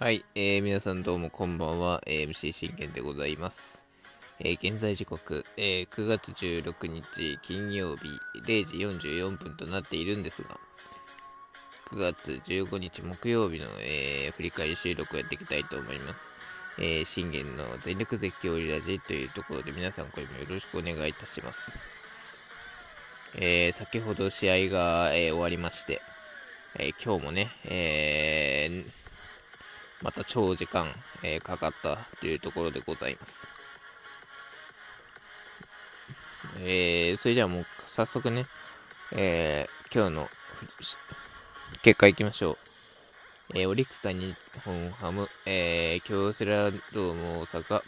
はい、えー、皆さんどうもこんばんは、えー、MC 信玄でございます。えー、現在時刻、えー、9月16日金曜日0時44分となっているんですが、9月15日木曜日の、えー、振り返り収録をやっていきたいと思います。えー、信玄の全力絶叫リラジというところで皆さんこれもよろしくお願いいたします。えー、先ほど試合が、えー、終わりまして、え今日もね、えまた長時間、えかかったというところでございます。えそれではもう早速ね、え今日の結果いきましょう。えー、オリックス対日本ハム、えー、京セラドーム大阪、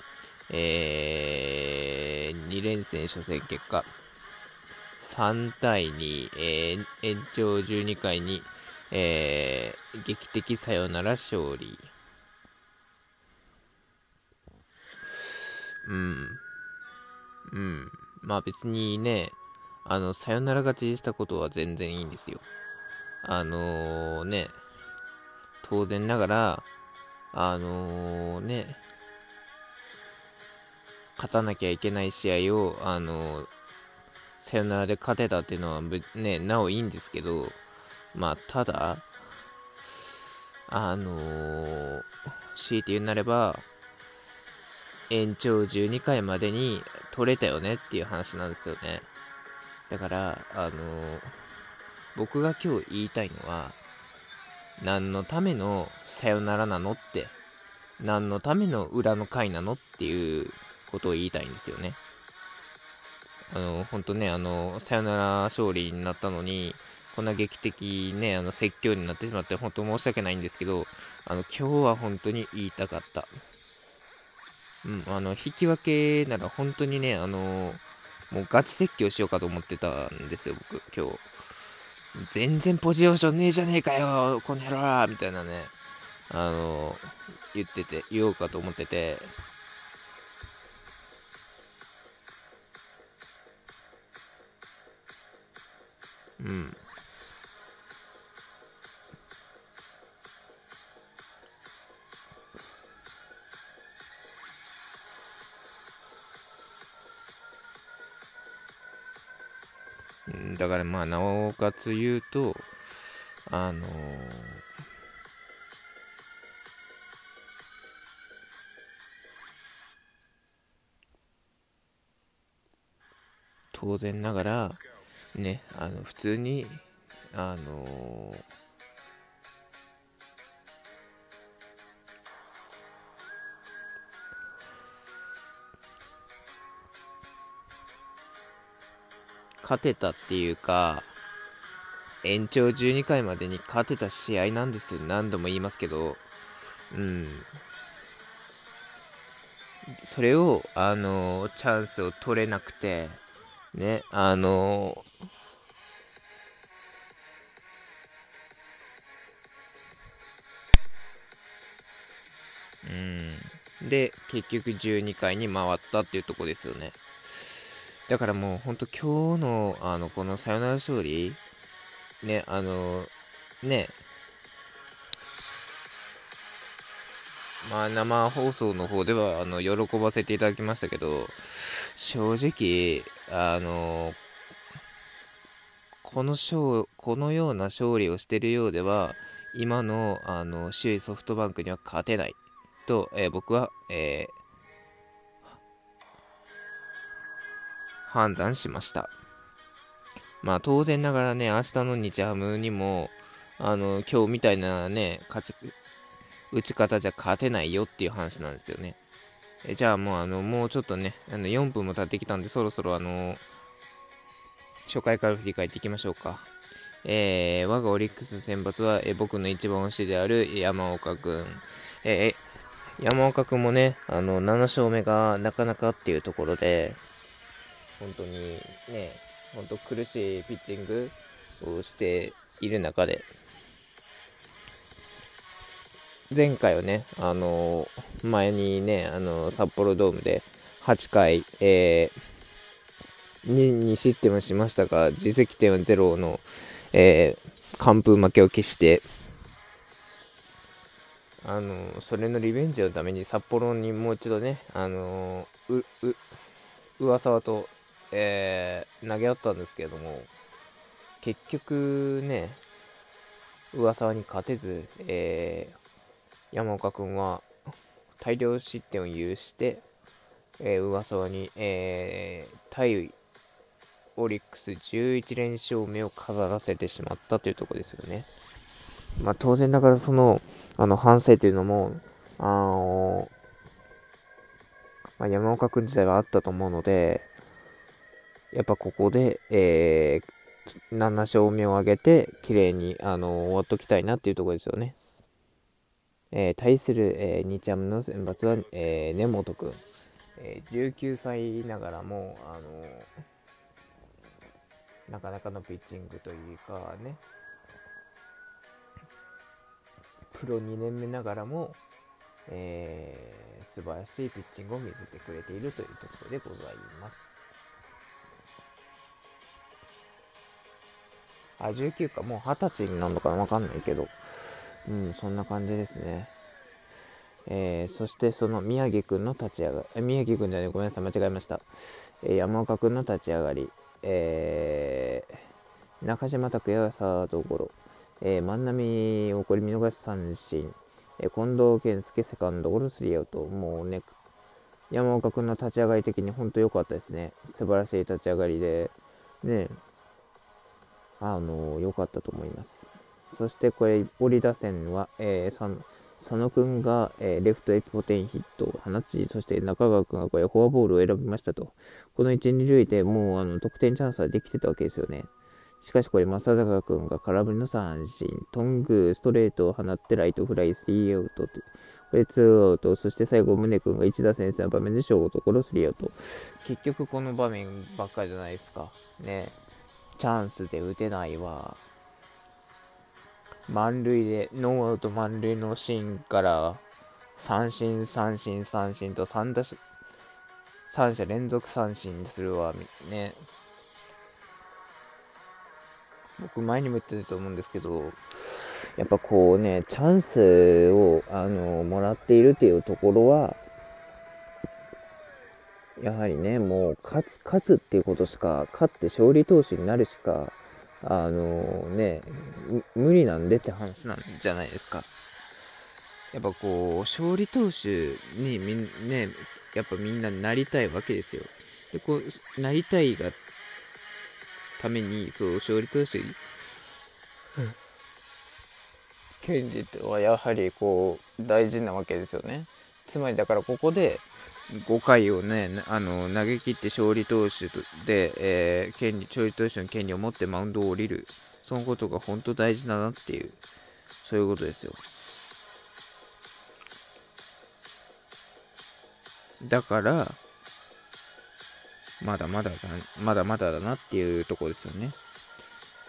えー、2連戦初戦結果、3対2、えー、延長12回に、えー、劇的サヨナラ勝利。うん。うん。まあ別にね、あの、サヨナラ勝ちしたことは全然いいんですよ。あのー、ね、当然ながら、あのー、ね、勝たなきゃいけない試合を、あのー、サヨナラで勝てたっていうのは、ね、なおいいんですけど、まあ、ただ、あのー、強いて言うなれば、延長12回までに取れたよねっていう話なんですよね。だから、あのー、僕が今日言いたいのは、何のためのさよならなのって、何のための裏の回なのっていうことを言いたいんですよね。あの、本当ね、あの、さよなら勝利になったのに、こんな劇的ね、あの、説教になってしまって、本当申し訳ないんですけど、あの、今日は本当に言いたかった。うん、あの、引き分けなら本当にね、あの、もうガチ説教しようかと思ってたんですよ、僕、今日。全然ポジションねえじゃねえかよ、この野郎みたいなね、あの、言ってて、言おうかと思ってて、うん。だからまあ、なおかつ言うと、あのー、当然ながら、ね、あの、普通に、あのー勝てたっていうか、延長12回までに勝てた試合なんですよ。何度も言いますけど、うん。それを、あのチャンスを取れなくて、ね、あのうん。で、結局12回に回ったっていうとこですよね。だからもう本当今日のあのこのサヨナラ勝利、ね、あの、ね、まあ生放送の方ではあの喜ばせていただきましたけど、正直、あの、この勝このような勝利をしているようでは、今のあの首位ソフトバンクには勝てないと、えー、僕は、えー判断しました。まあ当然ながらね、明日の日ハムにも、あの、今日みたいなね、勝ち、打ち方じゃ勝てないよっていう話なんですよね。えじゃあもうあの、もうちょっとね、あの4分も経ってきたんで、そろそろあの、初回から振り返っていきましょうか。えー、我がオリックスの選抜は、え僕の一番推しである山岡君。えー、山岡君もね、あの、7勝目がなかなかっていうところで、本当にね、本当苦しいピッチングをしている中で、前回はね、あの前にね、あの札幌ドームで8回、えー、に2失点はしましたが、自責点は0の、えー、完封負けを消して、あのそれのリベンジのために札幌にもう一度ね、あのうう上沢と、えー、投げ合ったんですけれども、結局ね、上沢に勝てず、えー、山岡君は大量失点を許して、えー、上沢に、えー、対オリックス11連勝目を飾らせてしまったというところですよね。まあ、当然ながらそのあの反省というのも、あのまあ、山岡君自体はあったと思うので、やっぱここで、えー、7勝目を挙げて、綺麗に、あの終わっときたいなっていうところですよね。えー、対する、えー、日ハムの選抜は、えー、根本君、えー、19歳ながらも、あのなかなかのピッチングというかね、プロ2年目ながらも、えー、素晴らしいピッチングを見せてくれているというところでございます。あ、19か、もう20歳になるのかな？わかんないけど、うん、そんな感じですね。えー、そしてその宮城くんの立ち上がり、宮城くんじゃない、ごめんなさい、間違えました。えー、山岡くんの立ち上がり、えー、中島拓也がサードゴロ、えー、万波起こり見逃し三振、え、近藤健介セカンドゴロスリーアウト、もうね、山岡君の立ち上がり的に本当良かったですね。素晴らしい立ち上がりで、ね、あの良かったと思います。そしてこれ、折打線は、えー、佐野君が、えー、レフトエピポテンヒットを放ち、そして中川君がこれフォアボールを選びましたと。この1、2塁でもうあの得点チャンスはできてたわけですよね。しかしこれ、正坂君が空振りの三振、トング、ストレートを放ってライトフライ、スリーアウトと。これ、ツーアウト。そして最後、宗君が一打先生の場面でショート、ころスリーアウト。結局この場面ばっかりじゃないですか。ね。チャンスで打てないわ。満塁で、ノーアウト満塁のシーンから、三振、三振、三振と3打3者連続三振するわ、ね。僕前にも言ってたと思うんですけど、やっぱこうね、チャンスを、あの、もらっているっていうところは、やはりね、もう勝つ、勝つっていうことしか、勝って勝利投手になるしか、あのね、無理なんでって話なんじゃないですか。やっぱこう、勝利投手にみんね、やっぱみんななりたいわけですよ。で、こう、なりたいが、ために、そう、勝利投手、権利はやはりこう、大事なわけですよね。つまりだからここで、5回をね、あの投げ切って勝利投手で、えー、権利勝利投手の権利を持ってマウンドを降りる、そのことが本当大事だなっていう、そういうことですよ。だから、まだまだだ、まだまだだなっていうところですよね。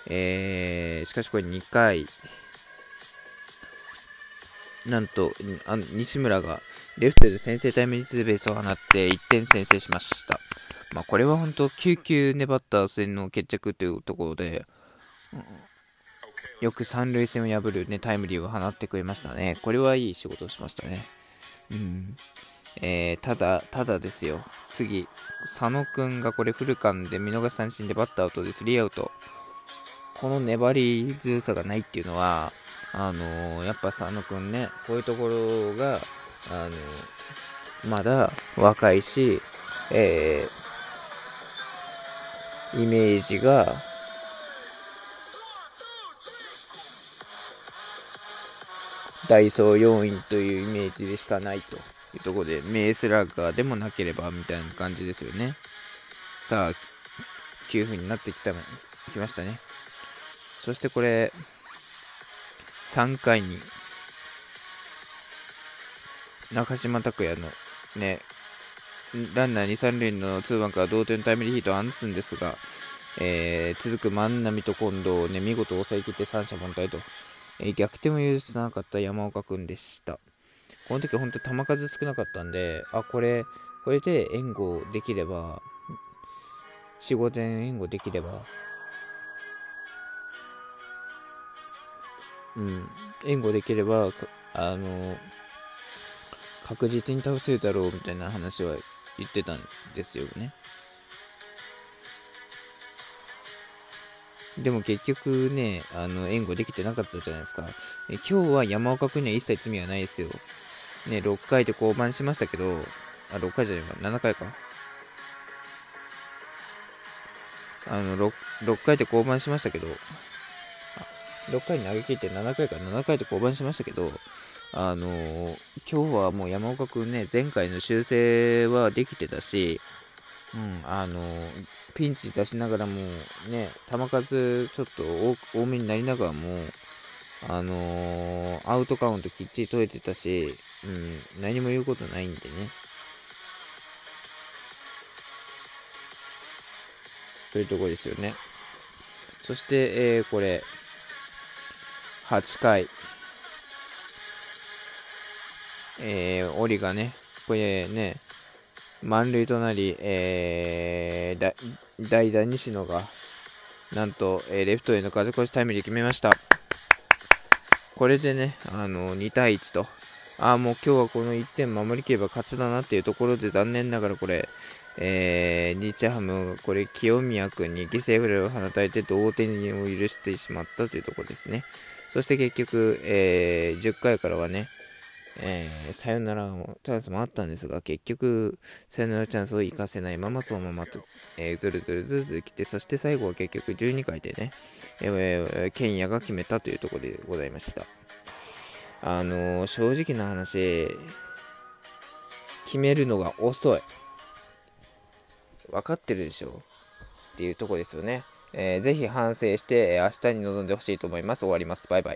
えー、しかしこれ2回、なんと、あ西村がレフトで先制タイムリーツーベースを放って1点先制しました。まあ、これは本当、9球粘った戦の決着というところで、よく三塁線を破る、ね、タイムリーを放ってくれましたね。これはいい仕事をしましたね。うんえー、ただ、ただですよ。次、佐野くんがこれフルカンで見逃し三振でバッターアウトでスリーアウト。この粘り強さがないっていうのは、あのー、やっぱ佐野くんね、こういうところが、あのー、まだ若いし、えー、イメージが、ダイソー要員というイメージでしかないというところで、メースラッガーでもなければみたいな感じですよね。さあ、9分になってきた、きましたね。そしてこれ、3回に、中島拓也のね、ランナー2、3塁の2番から同点タイムリーヒートを放つんですが、えー、続く万波と近藤をね、見事抑えきって三者凡退と、えー、逆転を許さなかった山岡君でした。この時本当球数少なかったんで、あ、これ、これで援護できれば、4、5点援護できれば、うん、援護できれば、あの確実に倒せるだろうみたいな話は言ってたんですよね。でも結局ね、あの援護できてなかったじゃないですか。え今日は山岡君には一切罪はないですよ。ね、6回で降板しましたけど、あ、6回じゃないか、7回か。あの 6, 6回で降板しましたけど、6回に投げ切って7回から7回で降板しましたけど、あの、今日はもう山岡君ね、前回の修正はできてたし、うん、あの、ピンチ出しながらもね、球数ちょっと多めになりながらも、あのー、アウトカウントきっちり取れてたし、うん、何も言うことないんでね。というところですよね。そして、えー、これ、8回、えー、オリがね、これね、満塁となり、えー、代打西野が、なんと、えー、レフトへの風越しタイムリー決めました。これでね、あの2対1と、ああ、もう今日はこの1点守りきれば勝ちだなっていうところで、残念ながらこれ、えー、日ハム、これ、清宮君に犠牲フライを放たれて同点を許してしまったというところですね。そして結局、えー、10回からはね、えー、サヨナラチャンスもあったんですが、結局、サヨナラチャンスを生かせないままそのままと、えー、ずるずるずるずる来て、そして最後は結局12回でね、えー、ケンヤが決めたというところでございました。あのー、正直な話、決めるのが遅い。分かってるでしょ？っていうとこですよね。えー、ぜひ反省して、明日に臨んでほしいと思います。終わります。バイバイ。